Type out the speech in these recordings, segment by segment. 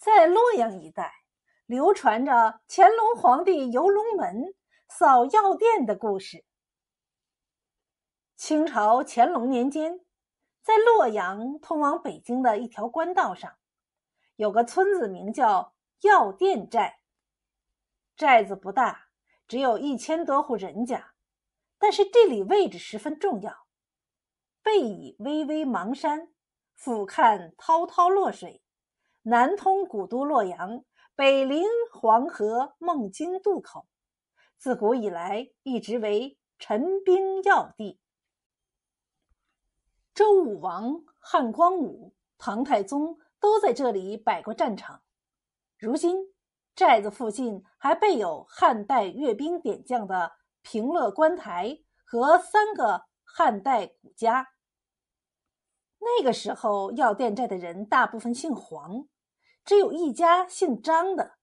在洛阳一带，流传着乾隆皇帝游龙门扫药店的故事。清朝乾隆年间，在洛阳通往北京的一条官道上，有个村子，名叫药店寨。寨子不大，只有一千多户人家，但是地理位置十分重要，背倚巍巍邙山，俯瞰滔滔洛水。南通古都洛阳，北临黄河孟津渡口，自古以来一直为陈兵要地。周武王、汉光武、唐太宗都在这里摆过战场。如今，寨子附近还备有汉代阅兵点将的平乐观台和三个汉代古家。那个时候，药店寨的人大部分姓黄。只有一家姓张的，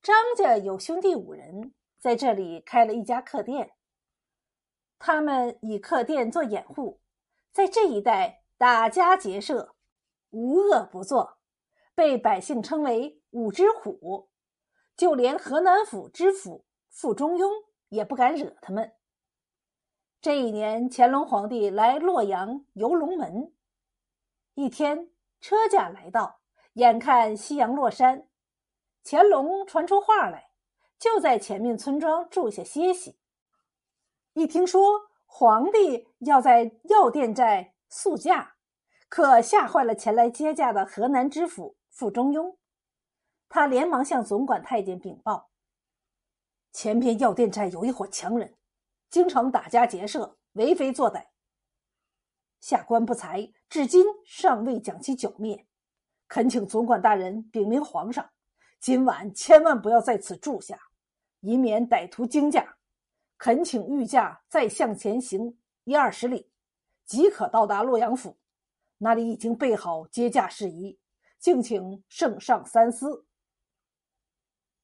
张家有兄弟五人，在这里开了一家客店。他们以客店做掩护，在这一带打家劫舍，无恶不作，被百姓称为“五只虎”。就连河南府知府傅中庸也不敢惹他们。这一年，乾隆皇帝来洛阳游龙门，一天车驾来到。眼看夕阳落山，乾隆传出话来，就在前面村庄住下歇息。一听说皇帝要在药店寨宿驾，可吓坏了前来接驾的河南知府傅中庸。他连忙向总管太监禀报：前边药店寨有一伙强人，经常打家劫舍，为非作歹。下官不才，至今尚未将其剿灭。恳请总管大人禀明皇上，今晚千万不要在此住下，以免歹徒惊驾。恳请御驾再向前行一二十里，即可到达洛阳府，那里已经备好接驾事宜，敬请圣上三思。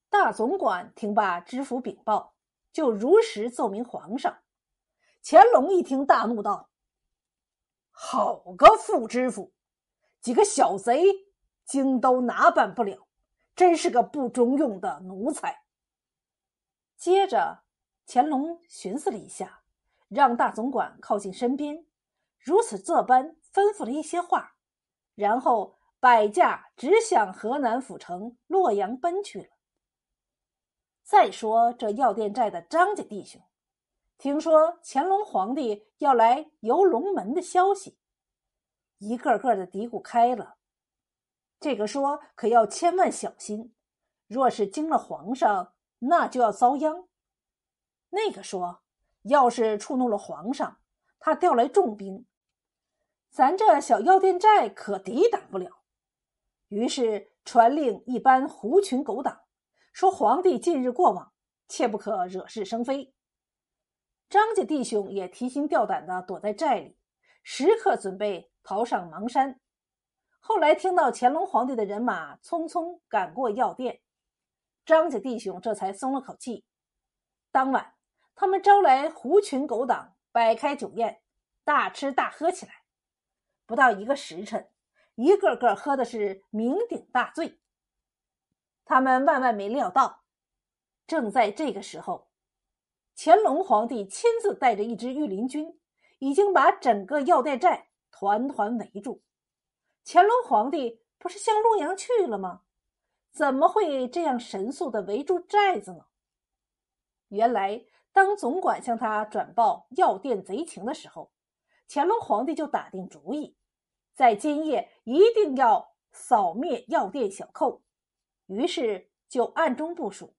大总管听罢知府禀报，就如实奏明皇上。乾隆一听，大怒道：“好个副知府，几个小贼！”京都哪办不了，真是个不中用的奴才。接着，乾隆寻思了一下，让大总管靠近身边，如此这般吩咐了一些话，然后摆驾直向河南府城洛阳奔去了。再说这药店寨的张家弟兄，听说乾隆皇帝要来游龙门的消息，一个个的嘀咕开了。这个说可要千万小心，若是惊了皇上，那就要遭殃。那个说，要是触怒了皇上，他调来重兵，咱这小药店寨可抵挡不了。于是传令一班狐群狗党，说皇帝近日过往，切不可惹是生非。张家弟兄也提心吊胆的躲在寨里，时刻准备逃上邙山。后来听到乾隆皇帝的人马匆匆赶过药店，张家弟兄这才松了口气。当晚，他们招来狐群狗党，摆开酒宴，大吃大喝起来。不到一个时辰，一个个喝的是酩酊大醉。他们万万没料到，正在这个时候，乾隆皇帝亲自带着一支御林军，已经把整个药店寨团团围住。乾隆皇帝不是向洛阳去了吗？怎么会这样神速的围住寨子呢？原来，当总管向他转报药店贼情的时候，乾隆皇帝就打定主意，在今夜一定要扫灭药店小寇。于是就暗中部署，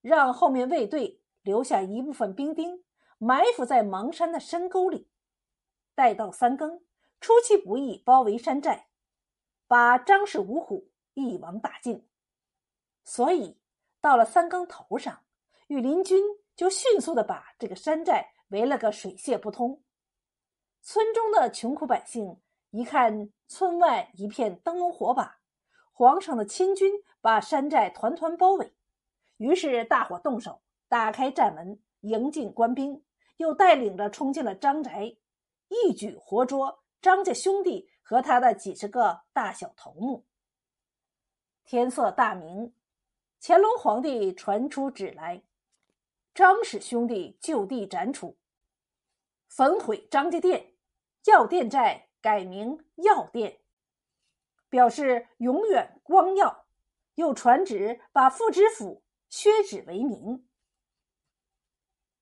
让后面卫队留下一部分兵丁，埋伏在邙山的深沟里，待到三更，出其不意包围山寨。把张氏五虎一网打尽，所以到了三更头上，御林军就迅速的把这个山寨围了个水泄不通。村中的穷苦百姓一看村外一片灯笼火把，皇上的亲军把山寨团团包围，于是大伙动手，打开寨门迎进官兵，又带领着冲进了张宅，一举活捉张家兄弟。和他的几十个大小头目，天色大明，乾隆皇帝传出旨来，张氏兄弟就地斩处，焚毁张家店，药店寨改名药店，表示永远光耀。又传旨把副知府削职为民。